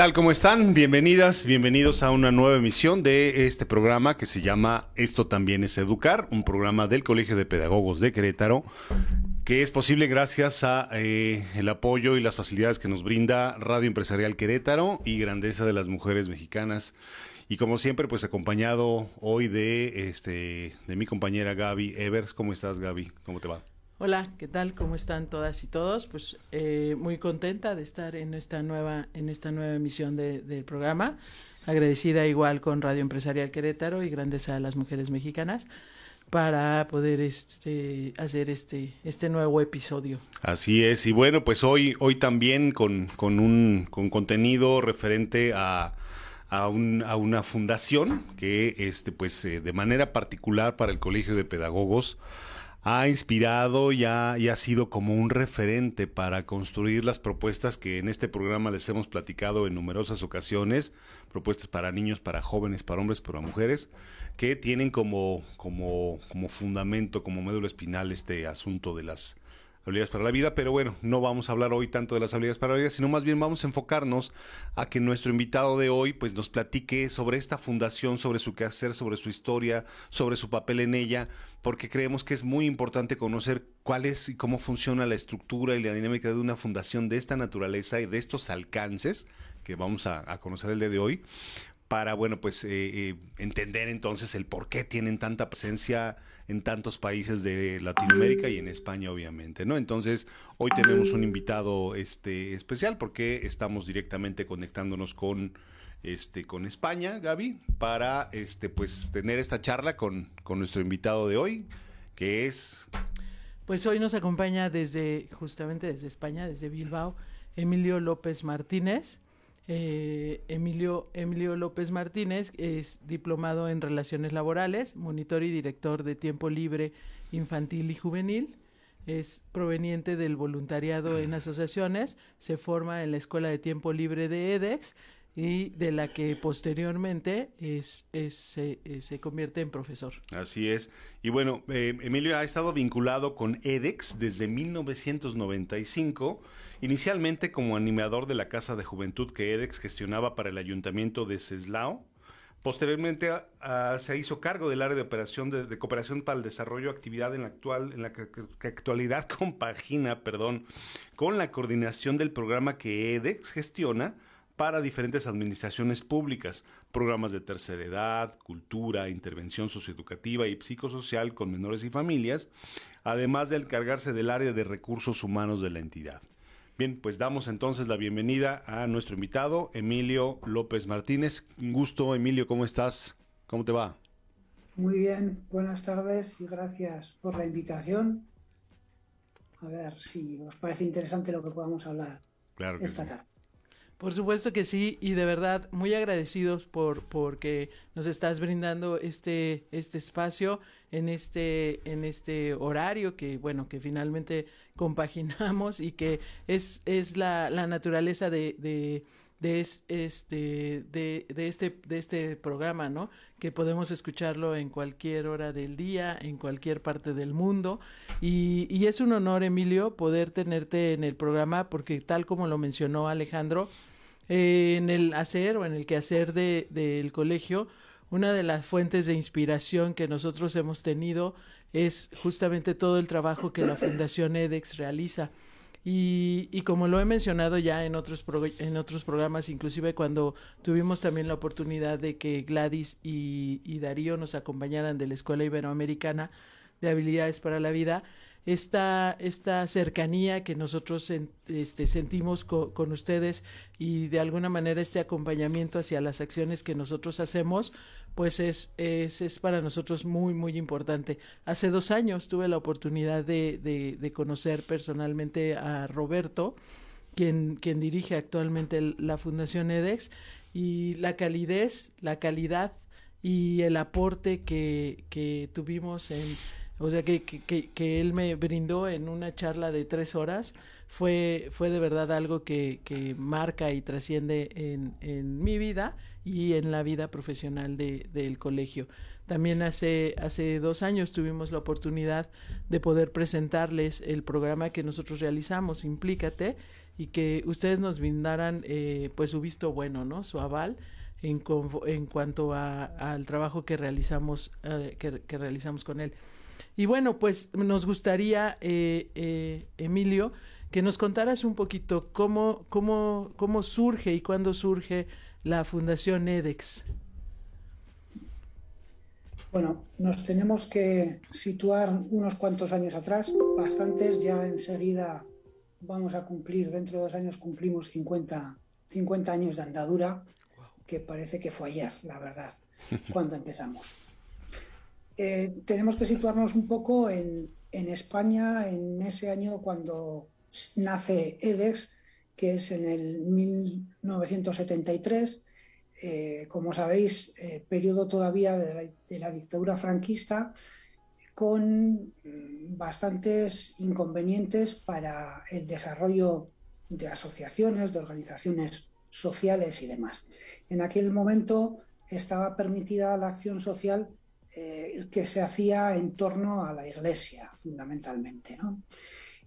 tal? ¿Cómo están? Bienvenidas, bienvenidos a una nueva emisión de este programa que se llama Esto también es educar, un programa del Colegio de Pedagogos de Querétaro que es posible gracias a eh, el apoyo y las facilidades que nos brinda Radio Empresarial Querétaro y Grandeza de las Mujeres Mexicanas. Y como siempre, pues acompañado hoy de este de mi compañera Gaby Evers. ¿Cómo estás, Gaby? ¿Cómo te va? Hola, ¿qué tal? ¿Cómo están todas y todos? Pues eh, muy contenta de estar en esta nueva, en esta nueva emisión de, del programa. Agradecida igual con Radio Empresarial Querétaro y Grandeza de las Mujeres Mexicanas para poder este, hacer este, este nuevo episodio. Así es, y bueno, pues hoy, hoy también con, con un con contenido referente a, a, un, a una fundación que este, pues, eh, de manera particular para el Colegio de Pedagogos ha inspirado y ha, y ha, sido como un referente para construir las propuestas que en este programa les hemos platicado en numerosas ocasiones, propuestas para niños, para jóvenes, para hombres, para mujeres, que tienen como, como, como fundamento, como médula espinal este asunto de las habilidades para la vida, pero bueno, no vamos a hablar hoy tanto de las habilidades para la vida, sino más bien vamos a enfocarnos a que nuestro invitado de hoy pues nos platique sobre esta fundación, sobre su quehacer, sobre su historia, sobre su papel en ella, porque creemos que es muy importante conocer cuál es y cómo funciona la estructura y la dinámica de una fundación de esta naturaleza y de estos alcances que vamos a, conocer el día de hoy, para, bueno, pues eh, eh, entender entonces el por qué tienen tanta presencia en tantos países de Latinoamérica y en España, obviamente, ¿no? Entonces, hoy tenemos un invitado este, especial porque estamos directamente conectándonos con, este, con España, Gaby, para este, pues, tener esta charla con, con nuestro invitado de hoy, que es... Pues hoy nos acompaña desde, justamente desde España, desde Bilbao, Emilio López Martínez. Eh, Emilio, Emilio López Martínez es diplomado en Relaciones Laborales, monitor y director de Tiempo Libre Infantil y Juvenil. Es proveniente del voluntariado en asociaciones, se forma en la Escuela de Tiempo Libre de EDEX y de la que posteriormente es, es se, eh, convierte en profesor. Así es. Y bueno, eh, Emilio ha estado vinculado con EDEX desde 1995 inicialmente como animador de la Casa de Juventud que EDEX gestionaba para el Ayuntamiento de Ceslao. Posteriormente se hizo cargo del área de operación de, cooperación para el desarrollo actividad en la actual en la que, actualidad compagina, perdón, con la coordinación del programa que EDEX gestiona para diferentes administraciones públicas, programas de tercera edad, cultura, intervención socioeducativa y psicosocial con menores y familias, además de encargarse del área de recursos humanos de la entidad. Bien, pues damos entonces la bienvenida a nuestro invitado, Emilio López Martínez. Un gusto, Emilio, ¿cómo estás? ¿Cómo te va? Muy bien, buenas tardes y gracias por la invitación. A ver si os parece interesante lo que podamos hablar claro que esta sí. tarde. Por supuesto que sí, y de verdad muy agradecidos por porque nos estás brindando este este espacio en este en este horario que bueno que finalmente compaginamos y que es es la, la naturaleza de, de este de, este de este programa no que podemos escucharlo en cualquier hora del día en cualquier parte del mundo. Y, y es un honor Emilio poder tenerte en el programa porque tal como lo mencionó Alejandro eh, en el hacer o en el quehacer del de, colegio, una de las fuentes de inspiración que nosotros hemos tenido es justamente todo el trabajo que la Fundación EDEX realiza. Y, como lo he mencionado ya en otros, en otros programas, inclusive cuando tuvimos también la oportunidad de que Gladys y, Darío nos acompañaran de la Escuela Iberoamericana de Habilidades para la Vida, esta, esta cercanía que nosotros este, sentimos con ustedes y de alguna manera este acompañamiento hacia las acciones que nosotros hacemos, pues es, es, es, para nosotros muy, muy importante. Hace dos años tuve la oportunidad de, de, conocer personalmente a Roberto, quien, quien dirige actualmente la Fundación EDEX, y la calidez, la calidad y el aporte que, que tuvimos en, o sea, que, que, que, él me brindó en una charla de tres horas, fue, fue de verdad algo que, que marca y trasciende en, en mi vida y en la vida profesional de, del colegio. También hace, hace dos años tuvimos la oportunidad de poder presentarles el programa que nosotros realizamos, Implícate, y que ustedes nos brindaran eh, pues su visto bueno, ¿no? Su aval en, en cuanto a, al trabajo que realizamos, eh, que, realizamos con él. Y bueno, pues nos gustaría, eh, Emilio, que nos contaras un poquito cómo, cómo, cómo surge y cuándo surge la Fundación EDEX? Bueno, nos tenemos que situar unos cuantos años atrás, bastantes, ya enseguida vamos a cumplir, dentro de dos años cumplimos 50, 50 años de andadura, que parece que fue ayer, la verdad, cuando empezamos. Eh, tenemos que situarnos un poco en, España, en ese año cuando nace EDEX, que es en el 1973, eh, como sabéis, eh, periodo todavía de la, dictadura franquista, con mm, bastantes inconvenientes para el desarrollo de asociaciones, de organizaciones sociales y demás. En aquel momento estaba permitida la acción social eh, que se hacía en torno a la Iglesia, fundamentalmente. ¿no?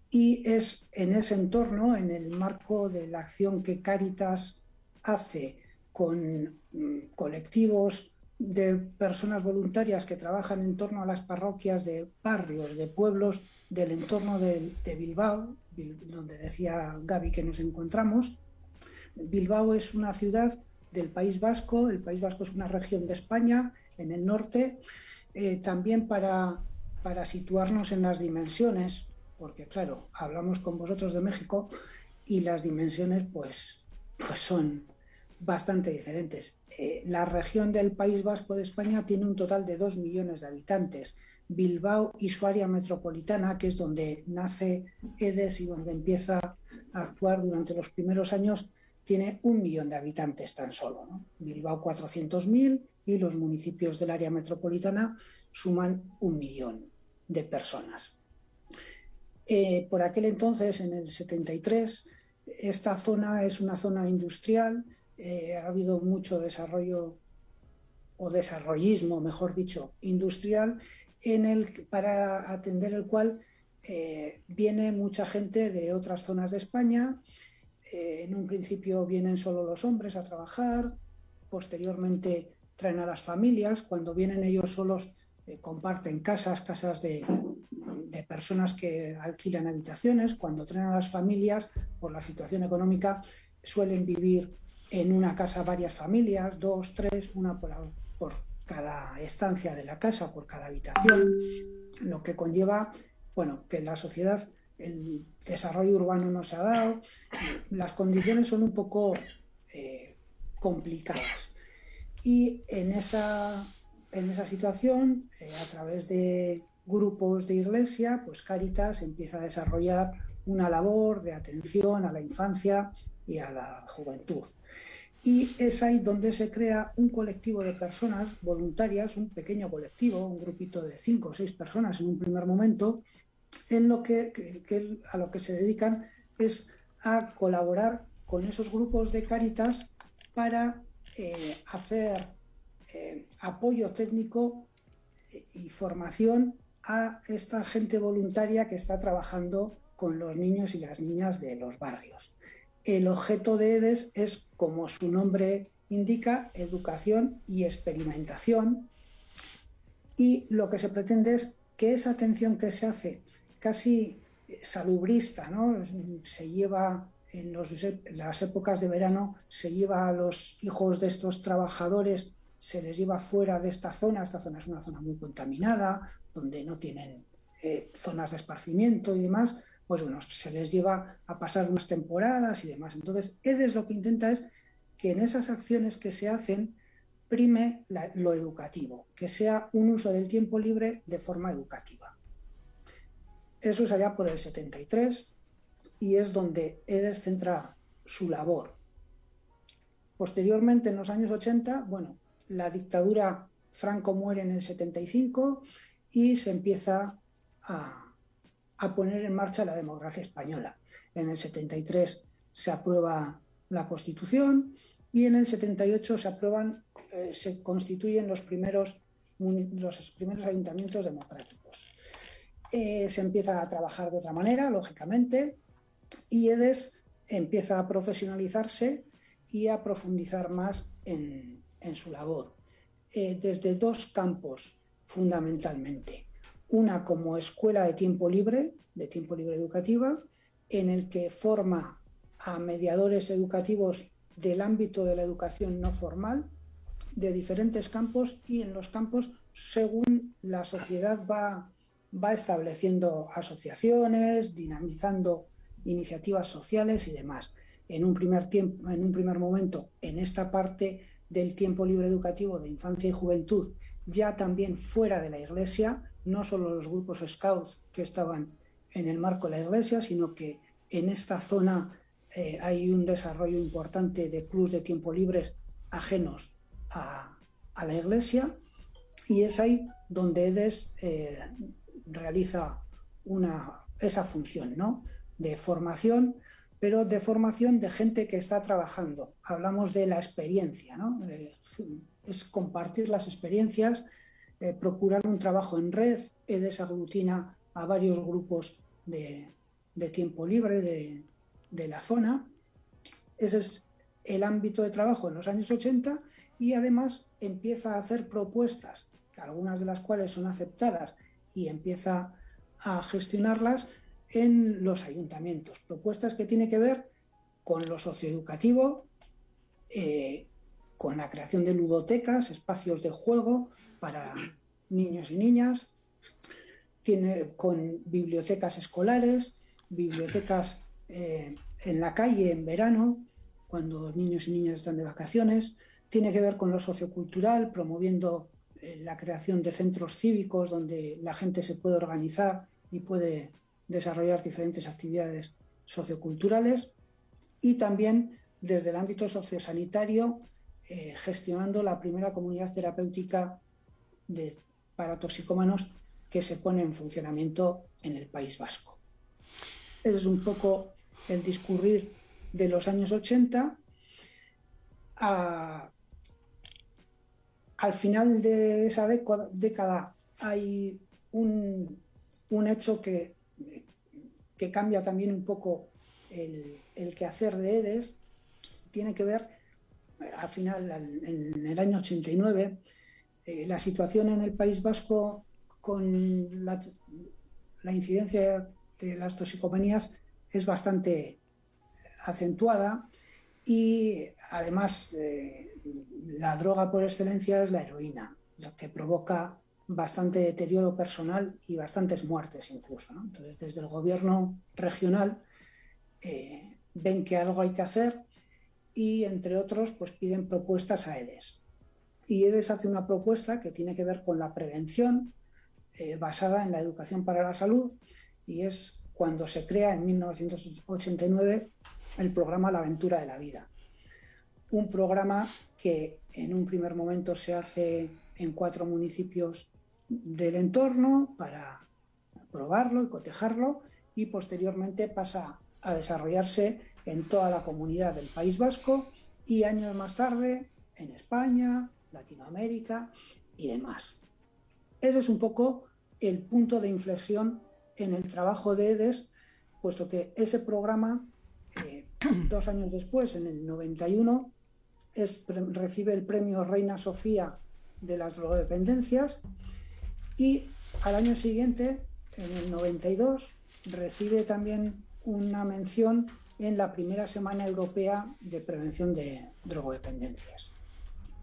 Y es en ese entorno, en el marco de la acción que Cáritas hace con mm, colectivos de personas voluntarias que trabajan en torno a las parroquias de barrios, de pueblos del entorno de, Bilbao, donde decía Gaby que nos encontramos. Bilbao es una ciudad del País Vasco, el País Vasco es una región de España, en el norte, eh, también para, para situarnos en las dimensiones, porque claro, hablamos con vosotros de México y las dimensiones pues, pues son bastante diferentes. Eh, la región del País Vasco de España tiene un total de 2 millones de habitantes. Bilbao y su área metropolitana, que es donde nace EDES y donde empieza a actuar durante los primeros años, tiene un millón de habitantes tan solo. Bilbao 400.000 y los municipios del área metropolitana suman un millón de personas. Eh, por aquel entonces, en el 73, esta zona es una zona industrial, eh, ha habido mucho desarrollo o desarrollismo, mejor dicho, industrial, en el, para atender el cual eh, viene mucha gente de otras zonas de España. en un principio vienen solo los hombres a trabajar, posteriormente traen a las familias, cuando vienen ellos solos comparten casas, casas de, personas que alquilan habitaciones, cuando traen a las familias, por la situación económica, suelen vivir en una casa varias familias, dos, tres, una por, cada estancia de la casa, por cada habitación, lo que conlleva, bueno, que la sociedad el desarrollo urbano no se ha dado, las condiciones son un poco eh, complicadas. Y en esa, en esa situación, eh, a través de grupos de iglesia, pues Caritas empieza a desarrollar una labor de atención a la infancia y a la juventud. Y es ahí donde se crea un colectivo de personas voluntarias, un pequeño colectivo, un grupito de cinco o seis personas en un primer momento, en lo que, a lo que se dedican es a colaborar con esos grupos de Caritas para eh, hacer eh, apoyo técnico y formación a esta gente voluntaria que está trabajando con los niños y las niñas de los barrios. El objeto de EDES es, como su nombre indica, educación y experimentación. Y lo que se pretende es que esa atención que se hace casi salubrista, ¿no? Se lleva en, las épocas de verano, se lleva a los hijos de estos trabajadores, se les lleva fuera de esta zona. Esta zona es una zona muy contaminada, donde no tienen eh, zonas de esparcimiento y demás. Pues bueno, se les lleva a pasar unas temporadas y demás. Entonces, EDES lo que intenta es que en esas acciones que se hacen prime lo educativo, que sea un uso del tiempo libre de forma educativa. Eso es allá por el 73 y es donde EDES centra su labor. Posteriormente, en los años 80, bueno, la dictadura Franco muere en el 75 y se empieza a, a poner en marcha la democracia española. En el 73 se aprueba la Constitución y en el 78 se aprueban, eh, se constituyen los primeros, los primeros ayuntamientos democráticos. Eh, se empieza a trabajar de otra manera, lógicamente, y EDES empieza a profesionalizarse y a profundizar más en, su labor, eh, desde dos campos fundamentalmente. Una como escuela de tiempo libre, de tiempo libre educativa, en el que forma a mediadores educativos del ámbito de la educación no formal, de diferentes campos y en los campos según la sociedad va va estableciendo asociaciones, dinamizando iniciativas sociales y demás. En un primer tiempo, en un primer momento, en esta parte del tiempo libre educativo de infancia y juventud, ya también fuera de la iglesia, no solo los grupos scouts que estaban en el marco de la iglesia, sino que en esta zona eh, hay un desarrollo importante de clubes de tiempo libres ajenos a, la iglesia y es ahí donde EDES eh, realiza una, esa función ¿no? De formación, pero de formación de gente que está trabajando. Hablamos de la experiencia, ¿no? Eh, es compartir las experiencias, eh, procurar un trabajo en red, EDES aglutina a varios grupos de, tiempo libre de, de la zona. Ese es el ámbito de trabajo en los años 80 y además empieza a hacer propuestas, algunas de las cuales son aceptadas y empieza a gestionarlas en los ayuntamientos. Propuestas que tienen que ver con lo socioeducativo, eh, con la creación de ludotecas, espacios de juego para niños y niñas, tiene con bibliotecas escolares, bibliotecas eh, en la calle en verano, cuando niños y niñas están de vacaciones, tiene que ver con lo sociocultural, promoviendo eh, la creación de centros cívicos donde la gente se puede organizar y puede desarrollar diferentes actividades socioculturales y también desde el ámbito sociosanitario eh, gestionando la primera comunidad terapéutica de, para toxicómanos que se pone en funcionamiento en el País Vasco. Es un poco el discurrir de los años 80. A, al final de esa década hay un, hecho que, cambia también un poco el, quehacer de EDES. Tiene que ver, al final, en el año 89, eh, la situación en el País Vasco con la, incidencia de las toxicomanías es bastante acentuada y además eh, la droga por excelencia es la heroína, lo que provoca bastante deterioro personal y bastantes muertes incluso. Entonces, desde el gobierno regional eh, ven que algo hay que hacer y, entre otros, pues piden propuestas a EDES. Y EDES hace una propuesta que tiene que ver con la prevención eh, basada en la educación para la salud y es cuando se crea en 1989 el programa La aventura de la vida un programa que en un primer momento se hace en cuatro municipios del entorno para probarlo y cotejarlo y posteriormente pasa a desarrollarse en toda la comunidad del País Vasco y años más tarde en España, Latinoamérica y demás. Ese es un poco el punto de inflexión en el trabajo de EDES, puesto que ese programa, eh, dos años después, en el 91, recibe el premio Reina Sofía de las drogodependencias y al año siguiente, en el 92, recibe también una mención en la primera Semana Europea de Prevención de Drogodependencias.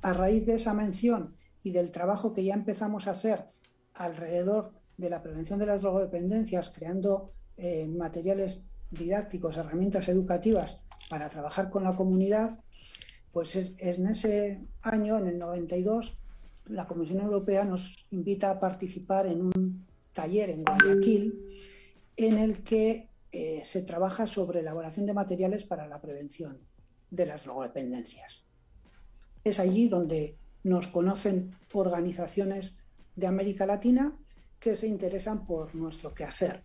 A raíz de esa mención y del trabajo que ya empezamos a hacer alrededor de la prevención de las drogodependencias, creando eh, materiales didácticos, herramientas educativas para trabajar con la comunidad, pues es, en ese año, en el 92, la Comisión Europea nos invita a participar en un taller en Guayaquil en el que eh, se trabaja sobre elaboración de materiales para la prevención de las drogodependencias. Es allí donde nos conocen organizaciones de América Latina que se interesan por nuestro quehacer.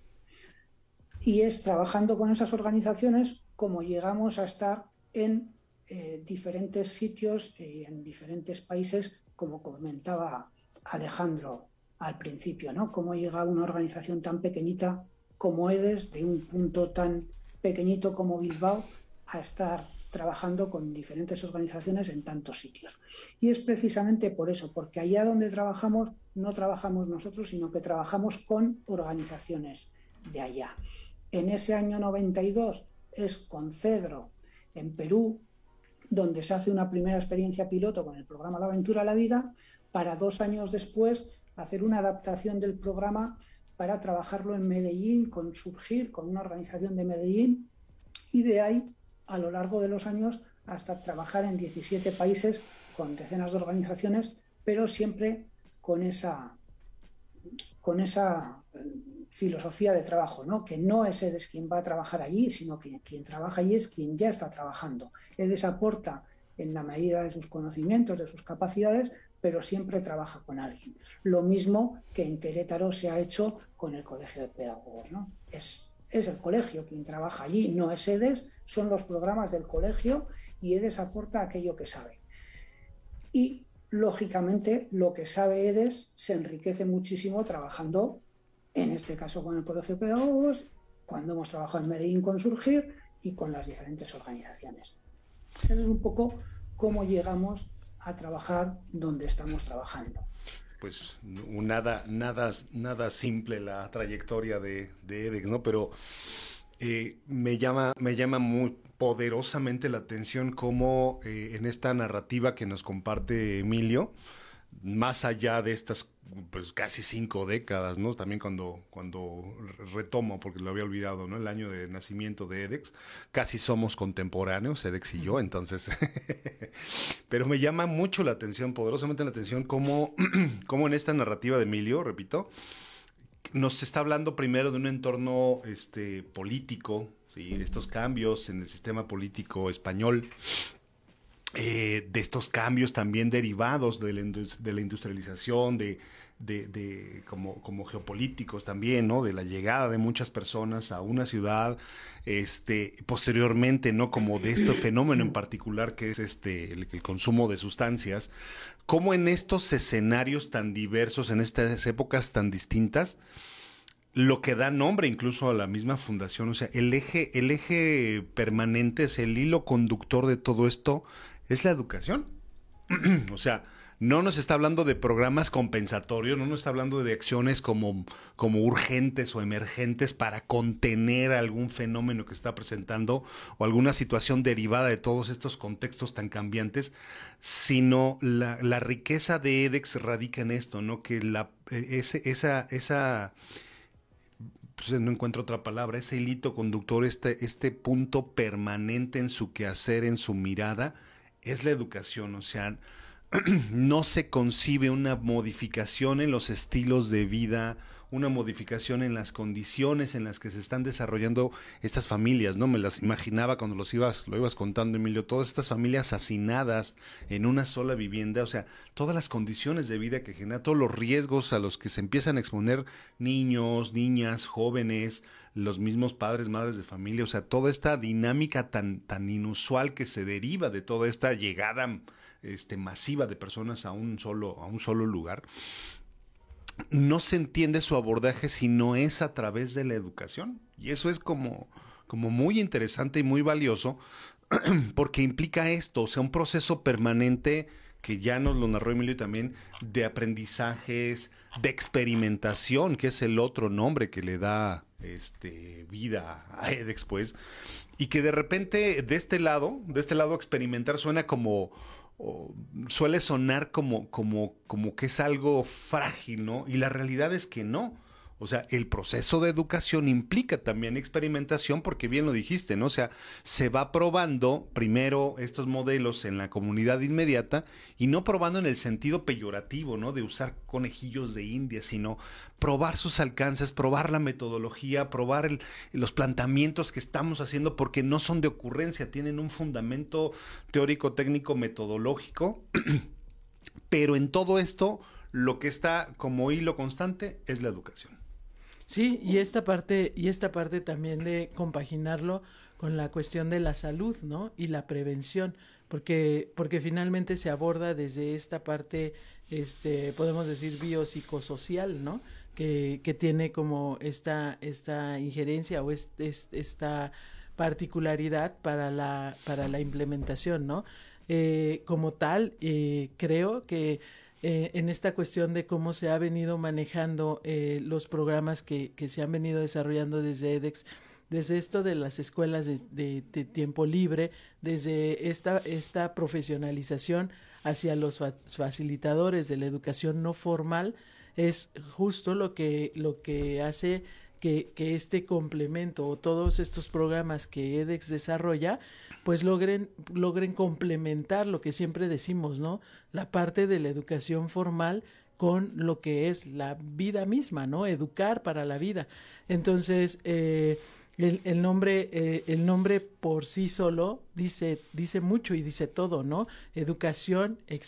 Y es trabajando con esas organizaciones como llegamos a estar en eh, diferentes sitios y en diferentes países, como comentaba Alejandro al principio, ¿no? Cómo llega una organización tan pequeñita como EDES, de un punto tan pequeñito como Bilbao, a estar trabajando con diferentes organizaciones en tantos sitios. Y es precisamente por eso, porque allá donde trabajamos no trabajamos nosotros, sino que trabajamos con organizaciones de allá. En ese año 92 es con Cedro, en Perú, donde se hace una primera experiencia piloto con el programa La Aventura a la Vida, para dos años después hacer una adaptación del programa para trabajarlo en Medellín, con Surgir, con una organización de Medellín, y de ahí a lo largo de los años hasta trabajar en 17 países con decenas de organizaciones, pero siempre con esa, con esa eh, filosofía de trabajo, ¿no? que no es EDES quien va a trabajar allí, sino que quien trabaja allí es quien ya está trabajando. EDES aporta en la medida de sus conocimientos, de sus capacidades, pero siempre trabaja con alguien. Lo mismo que en Querétaro se ha hecho con el Colegio de Pedagogos. Es es el colegio quien trabaja allí, no es EDES, son los programas del colegio y EDES aporta aquello que sabe. Y, lógicamente, lo que sabe EDES se enriquece muchísimo trabajando, en este caso con el Colegio de Pedagogos, cuando hemos trabajado en Medellín con Surgir y con las diferentes organizaciones. Eso es un poco cómo llegamos a trabajar donde estamos trabajando pues nada, nada, nada simple la trayectoria de, de Edex, ¿no? Pero eh, me llama, me llama muy poderosamente la atención cómo eh, en esta narrativa que nos comparte Emilio, más allá de estas pues casi cinco décadas, ¿no? También cuando, cuando retomo, porque lo había olvidado, ¿no? El año de nacimiento de EDEX, casi somos contemporáneos, EDEX y yo, entonces, pero me llama mucho la atención, poderosamente la atención, cómo, cómo en esta narrativa de Emilio, repito, nos está hablando primero de un entorno este, político, ¿sí? estos cambios en el sistema político español, eh, de estos cambios también derivados de la, industrialización, de, de, como, como, geopolíticos también, ¿no? De la llegada de muchas personas a una ciudad, este, posteriormente, ¿no? Como de este fenómeno en particular que es este, el, consumo de sustancias, como en estos escenarios tan diversos, en estas épocas tan distintas, lo que da nombre incluso a la misma fundación, o sea, el eje, el eje permanente es el hilo conductor de todo esto, es la educación. o sea, no nos está hablando de programas compensatorios, no nos está hablando de acciones como, como urgentes o emergentes para contener algún fenómeno que está presentando o alguna situación derivada de todos estos contextos tan cambiantes, sino la, la riqueza de EDEX radica en esto, ¿no? Que la, e, ese, esa, esa pues no encuentro otra palabra, ese hilito conductor, este, este punto permanente en su quehacer, en su mirada, es la educación, o sea, no se concibe una modificación en los estilos de vida, una modificación en las condiciones en las que se están desarrollando estas familias, ¿no? Me las imaginaba cuando los ibas, lo ibas contando, Emilio, todas estas familias hacinadas en una sola vivienda, o sea, todas las condiciones de vida que genera, todos los riesgos a los que se empiezan a exponer niños, niñas, jóvenes, los mismos padres, madres de familia, o sea, toda esta dinámica tan, tan inusual que se deriva de toda esta llegada este, masiva de personas a un solo, a un solo lugar, no se entiende su abordaje si no es a través de la educación. Y eso es como, como muy interesante y muy valioso porque implica esto, o sea, un proceso permanente que ya nos lo narró Emilio también, de aprendizajes, de experimentación, que es el otro nombre que le da este, vida a EDEX, pues, y que de repente de este lado, de este lado experimentar suena como, suele sonar como, como, como que es algo frágil, ¿no? Y la realidad es que no. O sea, el proceso de educación implica también experimentación porque bien lo dijiste, ¿no? O sea, se va probando primero estos modelos en la comunidad inmediata y no probando en el sentido peyorativo, ¿no? De usar conejillos de India, sino probar sus alcances, probar la metodología, probar los planteamientos que estamos haciendo porque no son de ocurrencia, tienen un fundamento teórico, técnico, metodológico. Pero en todo esto, lo que está como hilo constante es la educación. Sí, y esta parte, y esta parte también de compaginarlo con la cuestión de la salud, ¿no? Y la prevención, porque, porque finalmente se aborda desde esta parte, este, podemos decir, biopsicosocial, ¿no? Que, que tiene como esta, esta injerencia o esta particularidad para la, para la implementación, ¿no? Eh, como tal, eh, creo que eh, en esta cuestión de cómo se ha venido manejando eh, los programas que, que, se han venido desarrollando desde EDEX, desde esto de las escuelas de, tiempo libre, desde esta, esta profesionalización hacia los facilitadores de la educación no formal, es justo lo que, lo que hace que, que, este complemento o todos estos programas que EDEX desarrolla pues logren, logren complementar lo que siempre decimos, ¿no? La parte de la educación formal con lo que es la vida misma, ¿no? Educar para la vida. Entonces, eh, el, nombre, eh, el nombre por sí solo dice, dice mucho y dice todo, ¿no? Educación, eh,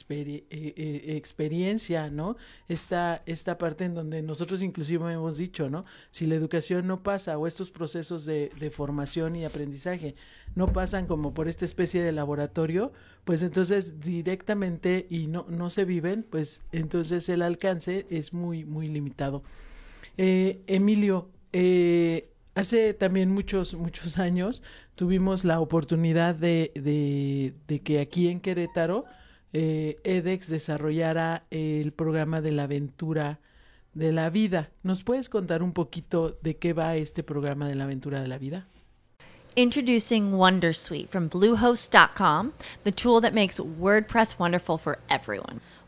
eh, experiencia, ¿no? Esta, esta parte en donde nosotros inclusive hemos dicho, ¿no? Si la educación no pasa o estos procesos de, formación y aprendizaje no pasan como por esta especie de laboratorio, pues entonces directamente y no, no se viven, pues entonces el alcance es muy, muy limitado. Emilio, eh, Hace también muchos, muchos años tuvimos la oportunidad de, de, que aquí en Querétaro eh, EDEX desarrollara el programa de la aventura de la vida. ¿Nos puedes contar un poquito de qué va este programa de la aventura de la vida? Introducing Wondersuite from Bluehost.com, the tool that makes WordPress wonderful for everyone.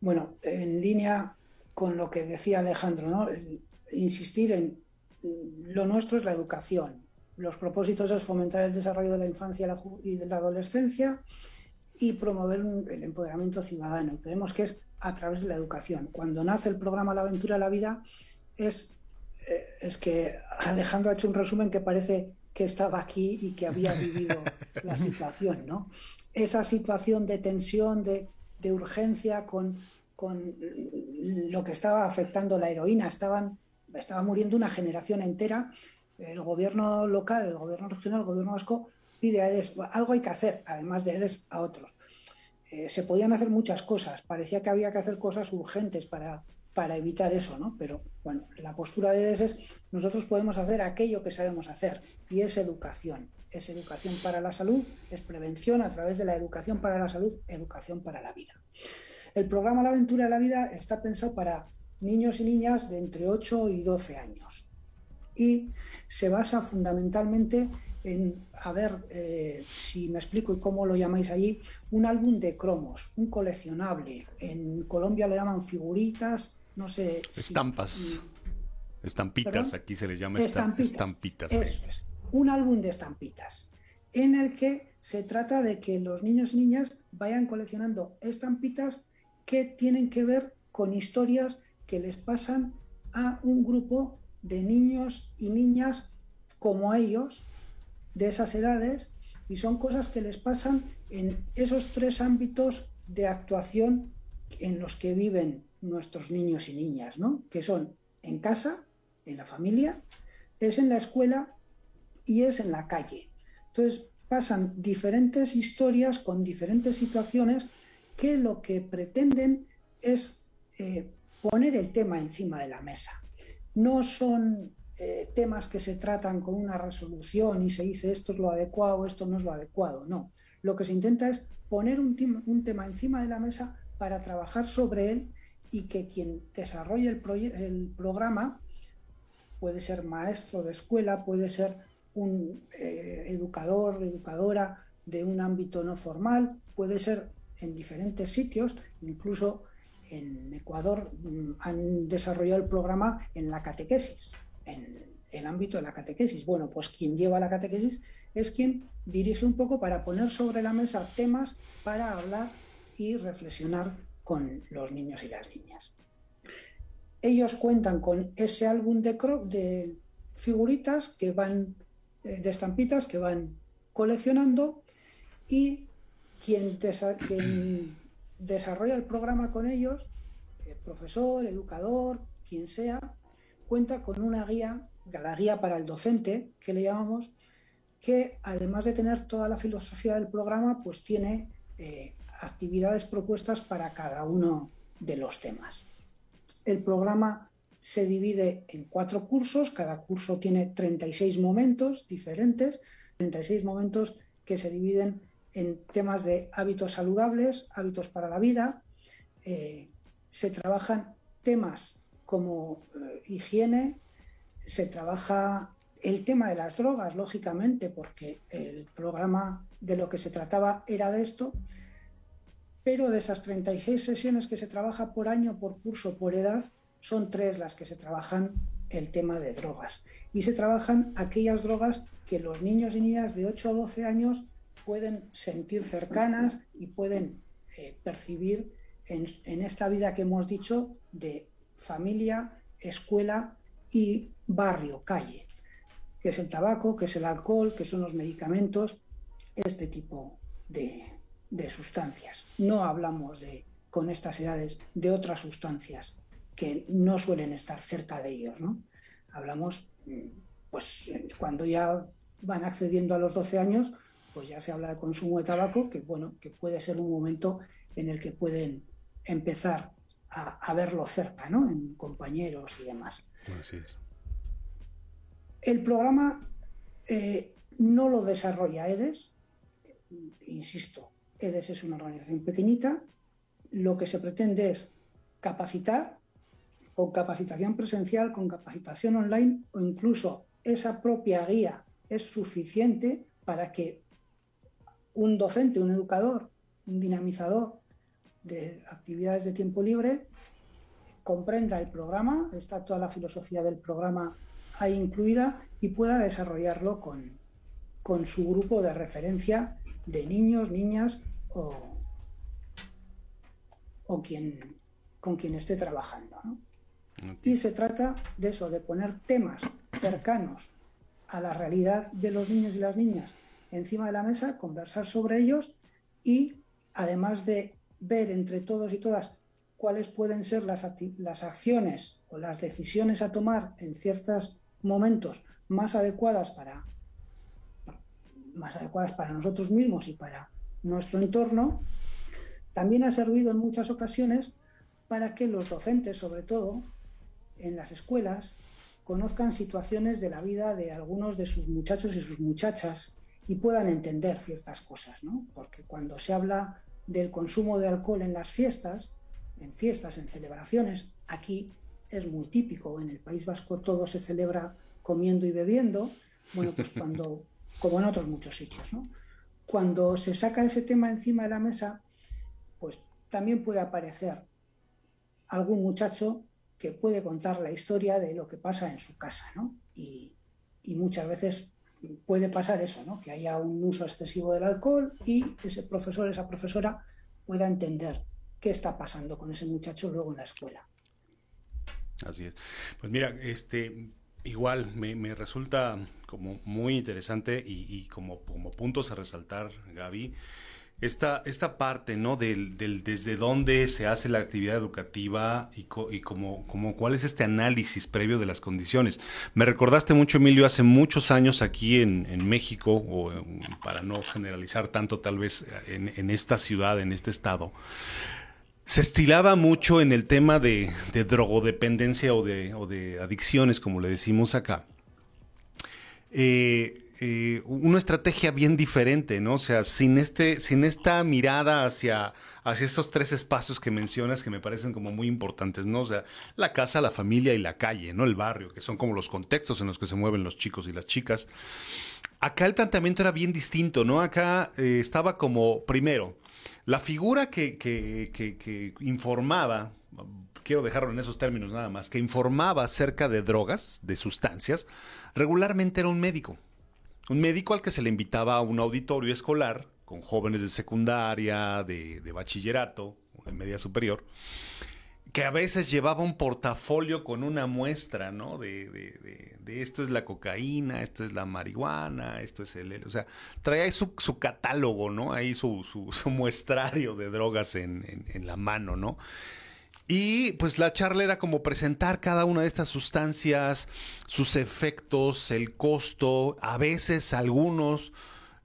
Bueno, en línea con lo que decía Alejandro, ¿no? insistir en lo nuestro es la educación. Los propósitos es fomentar el desarrollo de la infancia y de la adolescencia y promover el empoderamiento ciudadano. creemos que es a través de la educación. Cuando nace el programa La aventura de la vida, es, eh, es que Alejandro ha hecho un resumen que parece que estaba aquí y que había vivido la situación, ¿no? Esa situación de tensión, de, de urgencia con, con lo que estaba afectando la heroína. Estaban, estaba muriendo una generación entera. El gobierno local, el gobierno regional, el gobierno vasco pide a EDES, algo hay que hacer, además de EDES, a otros. Eh, se podían hacer muchas cosas, parecía que había que hacer cosas urgentes para, para evitar eso, ¿no? Pero bueno, la postura de EDES es, nosotros podemos hacer aquello que sabemos hacer, y es educación. Es educación para la salud, es prevención a través de la educación para la salud, educación para la vida. El programa La aventura de la vida está pensado para niños y niñas de entre 8 y 12 años y se basa fundamentalmente en, a ver eh, si me explico y cómo lo llamáis allí, un álbum de cromos, un coleccionable. En Colombia lo llaman figuritas, no sé. Estampas. estampitas, aquí se les llama estampitas. Eso es. Un álbum de estampitas en el que se trata de que los niños y niñas vayan coleccionando estampitas que tienen que ver con historias que les pasan a un grupo de niños y niñas como ellos, de esas edades, y son cosas que les pasan en esos tres ámbitos de actuación en los que viven nuestros niños y niñas, ¿no? Que son en casa, en la familia, es en la escuela y es en la calle. Entonces pasan diferentes historias con diferentes situaciones que lo que pretenden es eh, poner el tema encima de la mesa no son eh, temas que se tratan con una resolución y se dice esto es lo adecuado, esto no es lo adecuado, no. Lo que se intenta es poner un, tema encima de la mesa para trabajar sobre él y que quien desarrolle el, programa puede ser maestro de escuela, puede ser un eh, educador, educadora de un ámbito no formal, puede ser en diferentes sitios, incluso en Ecuador mm, han desarrollado el programa en la catequesis, en el ámbito de la catequesis. Bueno, pues quien lleva la catequesis es quien dirige un poco para poner sobre la mesa temas para hablar y reflexionar con los niños y las niñas. Ellos cuentan con ese álbum de, de figuritas que van, de estampitas que van coleccionando y quien, quien desarrolla el programa con ellos, el profesor, educador, quien sea, cuenta con una guía, la guía para el docente, que le llamamos, que además de tener toda la filosofía del programa, pues tiene eh, actividades propuestas para cada uno de los temas. El programa se divide en cuatro cursos, cada curso tiene 36 momentos diferentes, 36 momentos que se dividen en temas de hábitos saludables, hábitos para la vida. Eh, se trabajan temas como eh, higiene, se trabaja el tema de las drogas, lógicamente, porque el programa de lo que se trataba era de esto, pero de esas 36 sesiones que se trabaja por año, por curso, por edad, son tres las que se trabajan el tema de drogas. Y se trabajan aquellas drogas que los niños y niñas de 8 a 12 años pueden sentir cercanas y pueden eh, percibir en, esta vida que hemos dicho de familia, escuela y barrio, calle, que es el tabaco, que es el alcohol, que son los medicamentos, este tipo de, de sustancias. No hablamos de, con estas edades de otras sustancias que no suelen estar cerca de ellos, ¿no? Hablamos, pues, cuando ya van accediendo a los 12 años, pues ya se habla de consumo de tabaco, que bueno, que puede ser un momento en el que pueden empezar a, verlo cerca, ¿no? En compañeros y demás. Así es. El programa eh, no lo desarrolla EDES, insisto, EDES es una organización pequeñita, lo que se pretende es capacitar con capacitación presencial, con capacitación online o incluso esa propia guía es suficiente para que un docente, un educador, un dinamizador de actividades de tiempo libre, comprenda el programa, está toda la filosofía del programa ahí incluida y pueda desarrollarlo con, con su grupo de referencia de niños, niñas o, o quien, con quien esté trabajando. Y se trata de eso, de poner temas cercanos a la realidad de los niños y las niñas encima de la mesa, conversar sobre ellos y además de ver entre todos y todas cuáles pueden ser las, las acciones o las decisiones a tomar en ciertos momentos más adecuadas para más adecuadas para nosotros mismos y para nuestro entorno, también ha servido en muchas ocasiones para que los docentes, sobre todo en las escuelas, conozcan situaciones de la vida de algunos de sus muchachos y sus muchachas y puedan entender ciertas cosas, ¿no? Porque cuando se habla del consumo de alcohol en las fiestas, en fiestas, en celebraciones, aquí es muy típico, en el País Vasco todo se celebra comiendo y bebiendo, bueno, pues cuando, como en otros muchos sitios, ¿no? Cuando se saca ese tema encima de la mesa, pues también puede aparecer algún muchacho que puede contar la historia de lo que pasa en su casa, ¿no? Y, muchas veces puede pasar eso, ¿no? Que haya un uso excesivo del alcohol y ese profesor, esa profesora pueda entender qué está pasando con ese muchacho luego en la escuela. Así es. Pues mira, este, igual me, resulta como muy interesante y, como, como puntos a resaltar, Gaby, esta, esta parte, ¿no? Del, del, desde dónde se hace la actividad educativa y, y como, como cuál es este análisis previo de las condiciones. Me recordaste mucho, Emilio, hace muchos años aquí en, en México, o para no generalizar tanto tal vez en, en, esta ciudad, en este estado, se estilaba mucho en el tema de, de drogodependencia o de, o de adicciones, como le decimos acá. Eh, eh, una estrategia bien diferente, ¿no? O sea, sin, este, sin esta mirada hacia, hacia estos tres espacios que mencionas que me parecen como muy importantes, ¿no? O sea, la casa, la familia y la calle, ¿no? El barrio, que son como los contextos en los que se mueven los chicos y las chicas. Acá el planteamiento era bien distinto, ¿no? Acá eh, estaba como, primero, la figura que, que, que informaba, quiero dejarlo en esos términos nada más, que informaba acerca de drogas, de sustancias, regularmente era un médico un médico al que se le invitaba a un auditorio escolar con jóvenes de secundaria, de, bachillerato, de media superior, que a veces llevaba un portafolio con una muestra, ¿no? De, de, esto es la cocaína, esto es la marihuana, esto es el... O sea, traía ahí su, catálogo, ¿no? Ahí su, su, muestrario de drogas en, en la mano, ¿no? Y pues la charla era como presentar cada una de estas sustancias, sus efectos, el costo, a veces algunos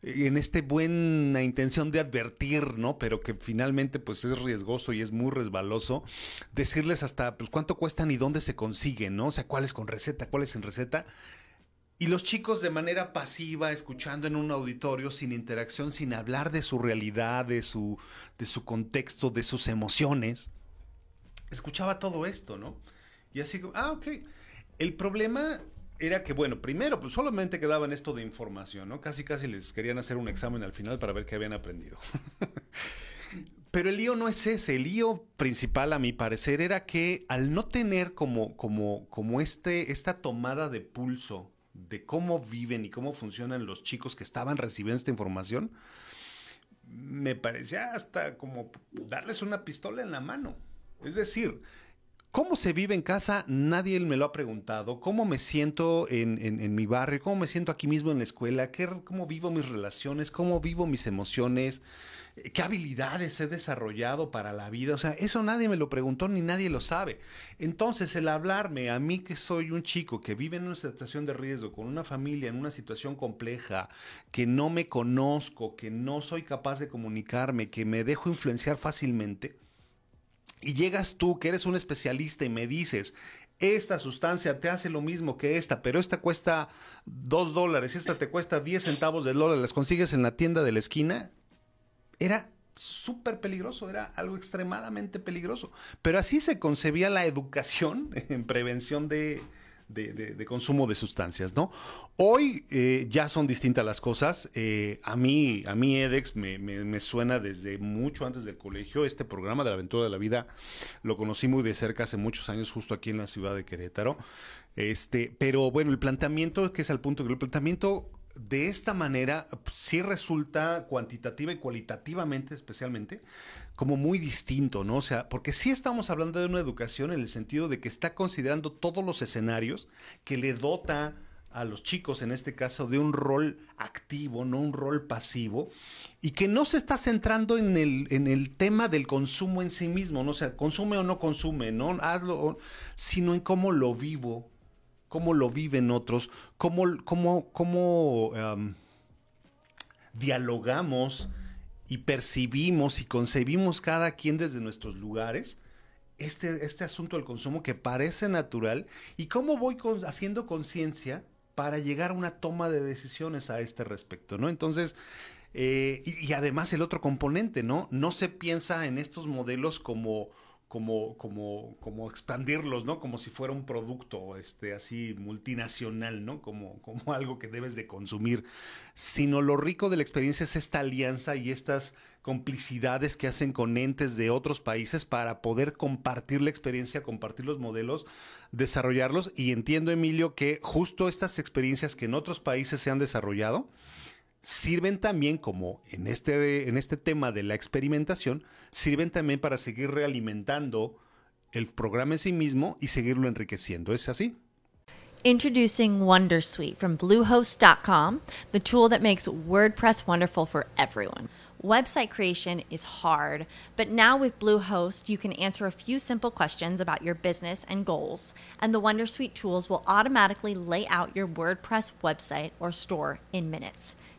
en esta buena intención de advertir, ¿no? Pero que finalmente pues es riesgoso y es muy resbaloso, decirles hasta pues cuánto cuestan y dónde se consiguen, ¿no? O sea, cuáles con receta, cuáles sin receta. Y los chicos de manera pasiva, escuchando en un auditorio, sin interacción, sin hablar de su realidad, de su, de su contexto, de sus emociones, escuchaba todo esto, ¿no? Y así, ah, ok. El problema era que, bueno, primero, pues solamente quedaban esto de información, ¿no? Casi, casi les querían hacer un examen al final para ver qué habían aprendido. Pero el lío no es ese, el lío principal a mi parecer era que al no tener como, como, como este, esta tomada de pulso de cómo viven y cómo funcionan los chicos que estaban recibiendo esta información, me parecía hasta como darles una pistola en la mano. Es decir, ¿Cómo se vive en casa? Nadie me lo ha preguntado. ¿Cómo me siento en, mi barrio? ¿Cómo me siento aquí mismo en la escuela? ¿Qué, ¿Cómo vivo mis relaciones? ¿Cómo vivo mis emociones? ¿Qué habilidades he desarrollado para la vida? O sea, eso nadie me lo preguntó ni nadie lo sabe. Entonces, el hablarme a mí que soy un chico que vive en una situación de riesgo, con una familia, en una situación compleja, que no me conozco, que no soy capaz de comunicarme, que me dejo influenciar fácilmente, y llegas tú, que eres un especialista, y me dices, esta sustancia te hace lo mismo que esta, pero esta cuesta dos dólares, esta te cuesta 10 centavos de dólar, las consigues en la tienda de la esquina, era súper peligroso, era algo extremadamente peligroso. Pero así se concebía la educación en prevención de, de, consumo de sustancias, ¿no? Hoy eh, ya son distintas las cosas. Eh, a mí, a mí EDEX me, suena desde mucho antes del colegio. Este programa de la aventura de la vida lo conocí muy de cerca hace muchos años, justo aquí en la ciudad de Querétaro. Este, pero bueno, el planteamiento, que es al punto que el planteamiento de esta manera sí resulta cuantitativa y cualitativamente especialmente como muy distinto, ¿no? O sea, porque sí estamos hablando de una educación en el sentido de que está considerando todos los escenarios que le dota a los chicos, en este caso, de un rol activo, no un rol pasivo, y que no se está centrando en el, en el tema del consumo en sí mismo, no o sea, consume o no consume, no hazlo, sino en cómo lo vivo, cómo lo viven otros, cómo, cómo, cómo dialogamos y percibimos y concebimos cada quien desde nuestros lugares este, este asunto del consumo que parece natural y cómo voy haciendo conciencia para llegar a una toma de decisiones a este respecto, ¿no? Entonces, eh, y, y, además el otro componente, ¿no? No se piensa en estos modelos como como, como, como expandirlos, ¿no? Como si fuera un producto, este, así multinacional, ¿no? Como, como algo que debes de consumir. Sino lo rico de la experiencia es esta alianza y estas complicidades que hacen con entes de otros países para poder compartir la experiencia, compartir los modelos, desarrollarlos. Y entiendo, Emilio, que justo estas experiencias que en otros países se han desarrollado, sirven también como en este, en este tema de la experimentación, sirven también para seguir realimentando el programa en sí mismo y seguirlo enriqueciendo. ¿Es así? Introducing Wondersuite from Bluehost.com, the tool that makes WordPress wonderful for everyone. Website creation is hard, but now with Bluehost, you can answer a few simple questions about your business and goals, and the Wondersuite tools will automatically lay out your WordPress website or store in minutes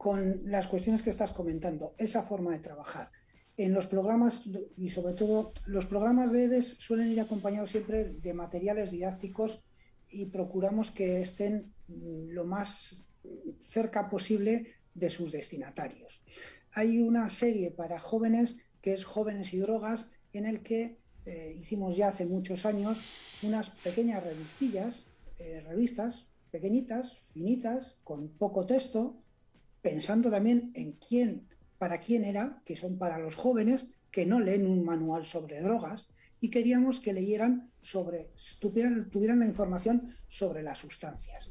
con las cuestiones que estás comentando, esa forma de trabajar, en los programas y sobre todo los programas de EDES suelen ir acompañados siempre de materiales didácticos y procuramos que estén mm, lo más cerca posible de sus destinatarios. Hay una serie para jóvenes que es Jóvenes y Drogas en el que eh, hicimos ya hace muchos años unas pequeñas revistillas, eh, revistas pequeñitas, finitas, con poco texto, pensando también en quién para quién era, que son para los jóvenes que no leen un manual sobre drogas y queríamos que leyeran sobre, tuvieran, la información sobre las sustancias.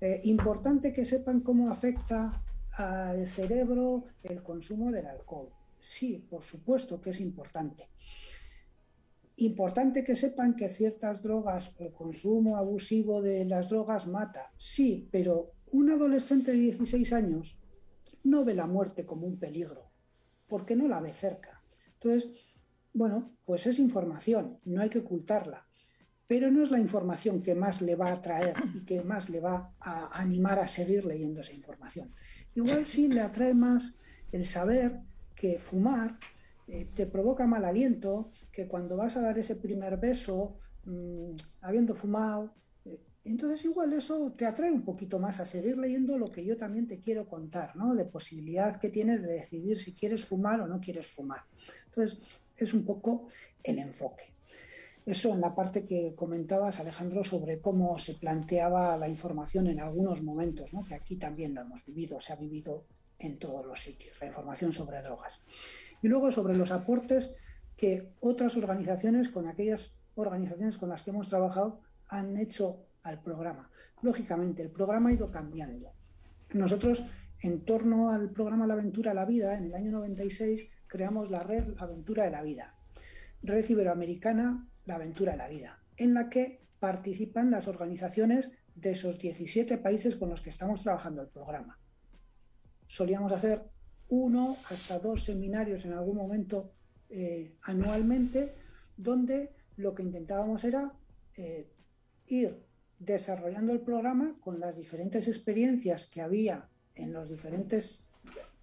Eh, importante que sepan cómo afecta al cerebro el consumo del alcohol. Sí, por supuesto que es importante. Importante que sepan que ciertas drogas, el consumo abusivo de las drogas mata. Sí, pero un adolescente de 16 años no ve la muerte como un peligro, porque no la ve cerca. Entonces, bueno, pues es información, no hay que ocultarla, pero no es la información que más le va a atraer y que más le va a animar a seguir leyendo esa información. Igual sí le atrae más el saber que fumar eh, te provoca mal aliento, que cuando vas a dar ese primer beso, mm, habiendo fumado, entonces igual eso te atrae un poquito más a seguir leyendo lo que yo también te quiero contar, ¿no? De posibilidad que tienes de decidir si quieres fumar o no quieres fumar. Entonces es un poco el enfoque. Eso en la parte que comentabas, Alejandro, sobre cómo se planteaba la información en algunos momentos, ¿no? que aquí también lo hemos vivido, se ha vivido en todos los sitios, la información sobre drogas. Y luego sobre los aportes que otras organizaciones, con aquellas organizaciones con las que hemos trabajado, han hecho al programa. Lógicamente, el programa ha ido cambiando. Nosotros, en torno al programa La Aventura de la Vida, en el año 96, creamos la red Aventura de la Vida, red iberoamericana La Aventura de la Vida, en la que participan las organizaciones de esos 17 países con los que estamos trabajando el programa. Solíamos hacer uno hasta dos seminarios en algún momento eh, anualmente, donde lo que intentábamos era eh, ir desarrollando el programa con las diferentes experiencias que había en los diferentes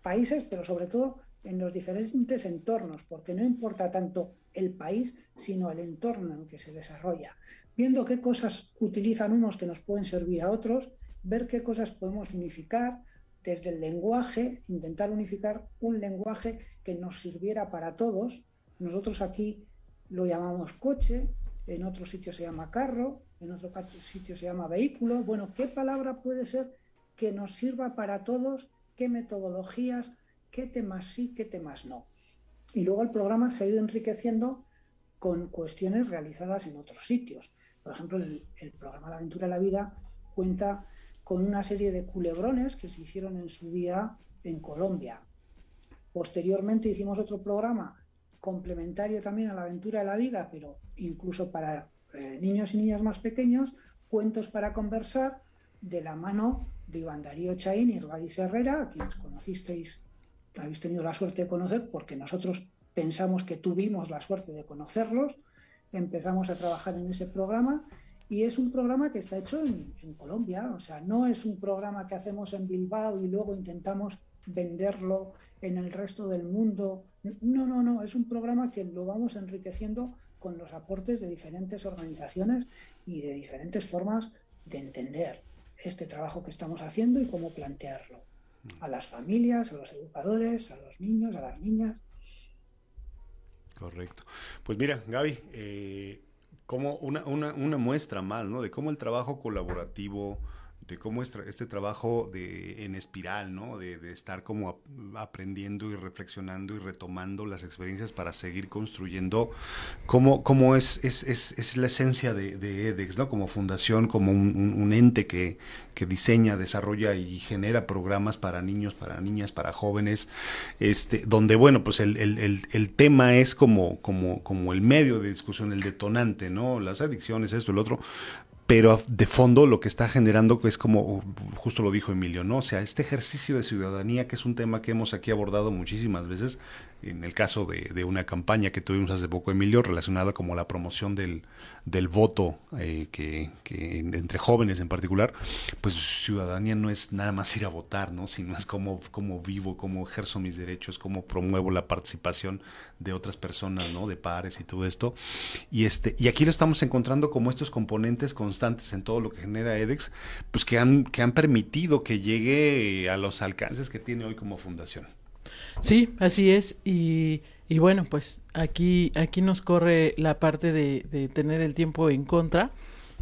países, pero sobre todo en los diferentes entornos, porque no importa tanto el país, sino el entorno en que se desarrolla. Viendo qué cosas utilizan unos que nos pueden servir a otros, ver qué cosas podemos unificar desde el lenguaje, intentar unificar un lenguaje que nos sirviera para todos. Nosotros aquí lo llamamos coche, en otro sitio se llama carro, en otro sitio se llama vehículo. Bueno, ¿qué palabra puede ser que nos sirva para todos? ¿Qué metodologías? ¿Qué temas sí? ¿Qué temas no? Y luego el programa se ha ido enriqueciendo con cuestiones realizadas en otros sitios. Por ejemplo, el, programa La aventura de la vida cuenta con una serie de culebrones que se hicieron en su día en Colombia. Posteriormente hicimos otro programa complementario también a la aventura de la vida, pero incluso para eh, niños y niñas más pequeños, cuentos para conversar de la mano de Iván Darío Chaín y Radis Herrera, a quienes conocisteis, habéis tenido la suerte de conocer, porque nosotros pensamos que tuvimos la suerte de conocerlos, empezamos a trabajar en ese programa y es un programa que está hecho en, en, Colombia, o sea, no es un programa que hacemos en Bilbao y luego intentamos venderlo en el resto del mundo. No, no, no, es un programa que lo vamos enriqueciendo con los aportes de diferentes organizaciones y de diferentes formas de entender este trabajo que estamos haciendo y cómo plantearlo a las familias, a los educadores, a los niños, a las niñas. Correcto. Pues mira, Gaby, eh, como una, una, muestra más, ¿no? De cómo el trabajo colaborativo de cómo este trabajo de, en espiral, ¿no? De, estar como aprendiendo y reflexionando y retomando las experiencias para seguir construyendo cómo, cómo es, es, es, es, la esencia de, de, EDEX, ¿no? Como fundación, como un, ente que, que, diseña, desarrolla y genera programas para niños, para niñas, para jóvenes, este, donde, bueno, pues el, el, el, tema es como, como, como el medio de discusión, el detonante, ¿no? Las adicciones, esto, el otro, pero de fondo lo que está generando es como, justo lo dijo Emilio, ¿no? O sea, este ejercicio de ciudadanía, que es un tema que hemos aquí abordado muchísimas veces, en el caso de, de una campaña que tuvimos hace poco, Emilio, relacionada como la promoción del, del voto eh, que, que, entre jóvenes en particular, pues ciudadanía no es nada más ir a votar, ¿no? Sino es cómo, cómo vivo, cómo ejerzo mis derechos, cómo promuevo la participación de otras personas, ¿no? De pares y todo esto. Y este, y aquí lo estamos encontrando como estos componentes constantes en todo lo que genera EDEX, pues que han, que han permitido que llegue a los alcances que tiene hoy como fundación. Sí, así es. Y y bueno, pues aquí, aquí nos corre la parte de, de tener el tiempo en contra.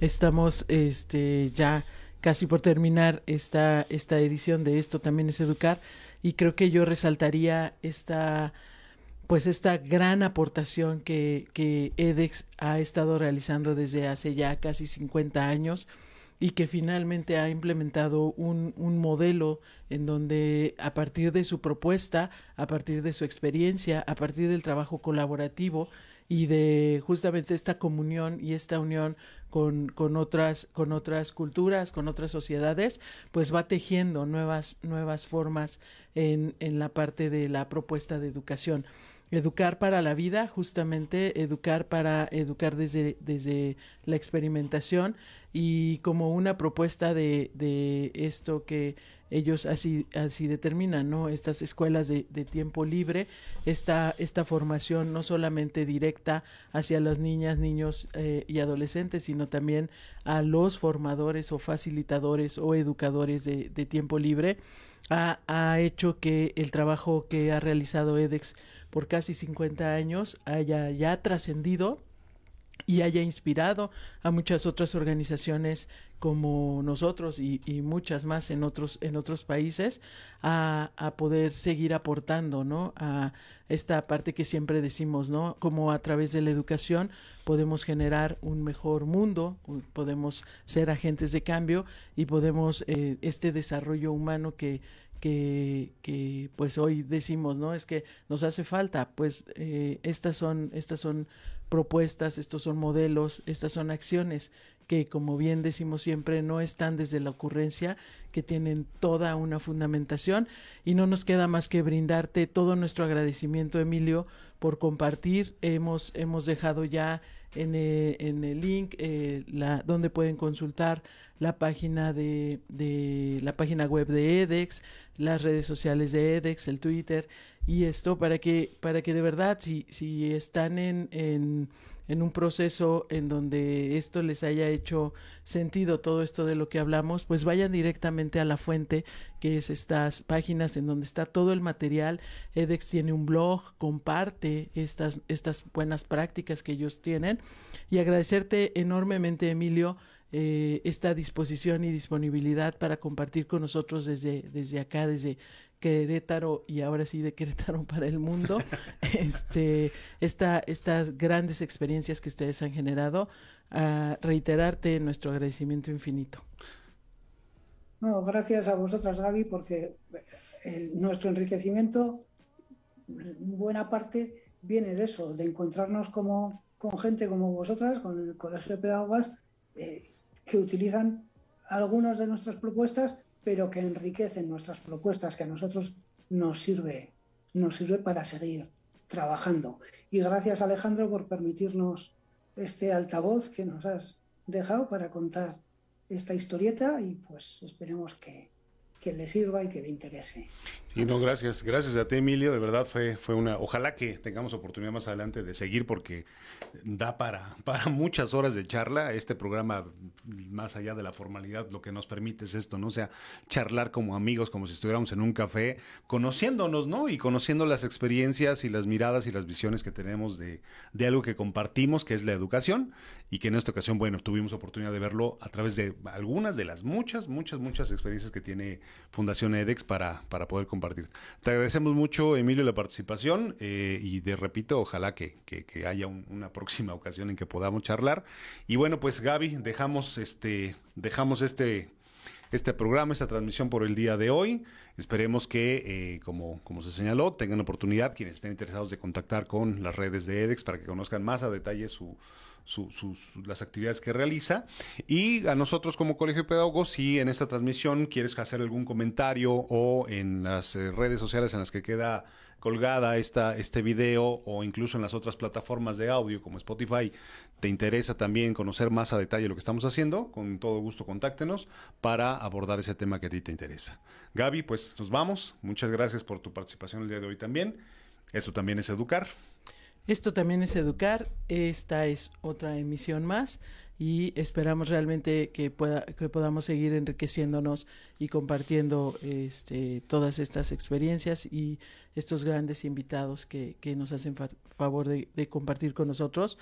Estamos este, ya casi por terminar esta, esta edición de esto también es educar. Y creo que yo resaltaría esta pues esta gran aportación que, que EDEX ha estado realizando desde hace ya casi 50 años y que finalmente ha implementado un, un, modelo en donde a partir de su propuesta, a partir de su experiencia, a partir del trabajo colaborativo y de justamente esta comunión y esta unión con, con, otras, con otras culturas, con otras sociedades, pues va tejiendo nuevas, nuevas formas en, en la parte de la propuesta de educación educar para la vida, justamente educar para educar desde, desde la experimentación y como una propuesta de, de esto que ellos así, así determinan, ¿no? Estas escuelas de, de, tiempo libre, esta, esta formación no solamente directa hacia las niñas, niños eh, y adolescentes, sino también a los formadores o facilitadores o educadores de, de tiempo libre, ha, ha hecho que el trabajo que ha realizado EDEX por casi 50 años haya ya trascendido y haya inspirado a muchas otras organizaciones como nosotros y, muchas más en otros en otros países a, a, poder seguir aportando no a esta parte que siempre decimos no como a través de la educación podemos generar un mejor mundo podemos ser agentes de cambio y podemos eh, este desarrollo humano que que, que, pues hoy decimos, ¿no? Es que nos hace falta, pues eh, estas son, estas son propuestas, estos son modelos, estas son acciones que, como bien decimos siempre, no están desde la ocurrencia, que tienen toda una fundamentación y no nos queda más que brindarte todo nuestro agradecimiento, Emilio, por compartir. Hemos, hemos dejado ya en, eh, en el link eh, la, donde pueden consultar la página de, de, la página web de EDEX, las redes sociales de EDEX, el Twitter y esto para que para que de verdad si si están en, en en un proceso en donde esto les haya hecho sentido todo esto de lo que hablamos, pues vayan directamente a la fuente, que es estas páginas en donde está todo el material. edX tiene un blog, comparte estas, estas buenas prácticas que ellos tienen. Y agradecerte enormemente, Emilio, eh, esta disposición y disponibilidad para compartir con nosotros desde, desde acá, desde Querétaro y ahora sí de Querétaro para el mundo, este, esta, estas grandes experiencias que ustedes han generado, a reiterarte nuestro agradecimiento infinito. No, gracias a vosotras, Gaby, porque nuestro enriquecimiento, buena parte, viene de eso, de encontrarnos como, con gente como vosotras, con el Colegio de Pedagogas, eh, que utilizan algunas de nuestras propuestas pero que enriquecen nuestras propuestas, que a nosotros nos sirve, nos sirve para seguir trabajando. Y gracias Alejandro por permitirnos este altavoz que nos has dejado para contar esta historieta y pues esperemos que, que le sirva y que le interese. Sí, no, gracias. Gracias a ti, Emilio. De verdad fue, fue una. Ojalá que tengamos oportunidad más adelante de seguir porque da para, para muchas horas de charla. Este programa, más allá de la formalidad, lo que nos permite es esto, ¿no? O sea, charlar como amigos, como si estuviéramos en un café, conociéndonos, ¿no? Y conociendo las experiencias y las miradas y las visiones que tenemos de, de algo que compartimos, que es la educación, y que en esta ocasión, bueno, tuvimos oportunidad de verlo a través de algunas de las muchas, muchas, muchas experiencias que tiene Fundación EDEX para, para poder compartir. Te agradecemos mucho, Emilio, la participación eh, y de repito, ojalá que, que, haya una próxima ocasión en que podamos charlar. Y bueno, pues Gaby, dejamos este, dejamos este este programa, esta transmisión por el día de hoy. Esperemos que, eh, como, como se señaló, tengan oportunidad quienes estén interesados de contactar con las redes de EDEX para que conozcan más a detalle su, sus, las actividades que realiza. Y a nosotros como Colegio de Pedagogos, si en esta transmisión quieres hacer algún comentario o en las eh, redes sociales en las que queda colgada esta, este video o incluso en las otras plataformas de audio como Spotify, te interesa también conocer más a detalle lo que estamos haciendo, con todo gusto contáctenos para abordar ese tema que a ti te interesa. Gaby, pues nos vamos. Muchas gracias por tu participación el día de hoy también. Esto también es educar. Esto también es educar. Esta es otra emisión más y esperamos realmente que pueda que podamos seguir enriqueciéndonos y compartiendo este todas estas experiencias y estos grandes invitados que, que nos hacen favor de, de compartir con nosotros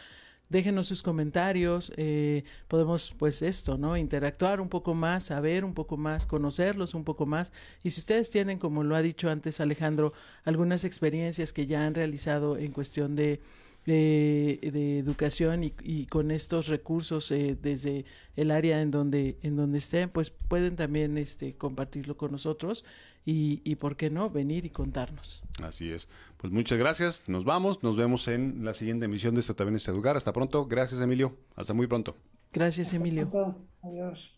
déjenos sus comentarios, eh, podemos pues esto, ¿no? Interactuar un poco más, saber un poco más, conocerlos un poco más. Y si ustedes tienen, como lo ha dicho antes Alejandro, algunas experiencias que ya han realizado en cuestión de de, educación y, con estos recursos eh, desde el área en donde en donde estén pues pueden también este compartirlo con nosotros y, y por qué no venir y contarnos. Así es. Pues muchas gracias. Nos vamos. Nos vemos en la siguiente emisión de esto también es educar. Hasta pronto. Gracias Emilio. Hasta muy pronto. Gracias Emilio. Adiós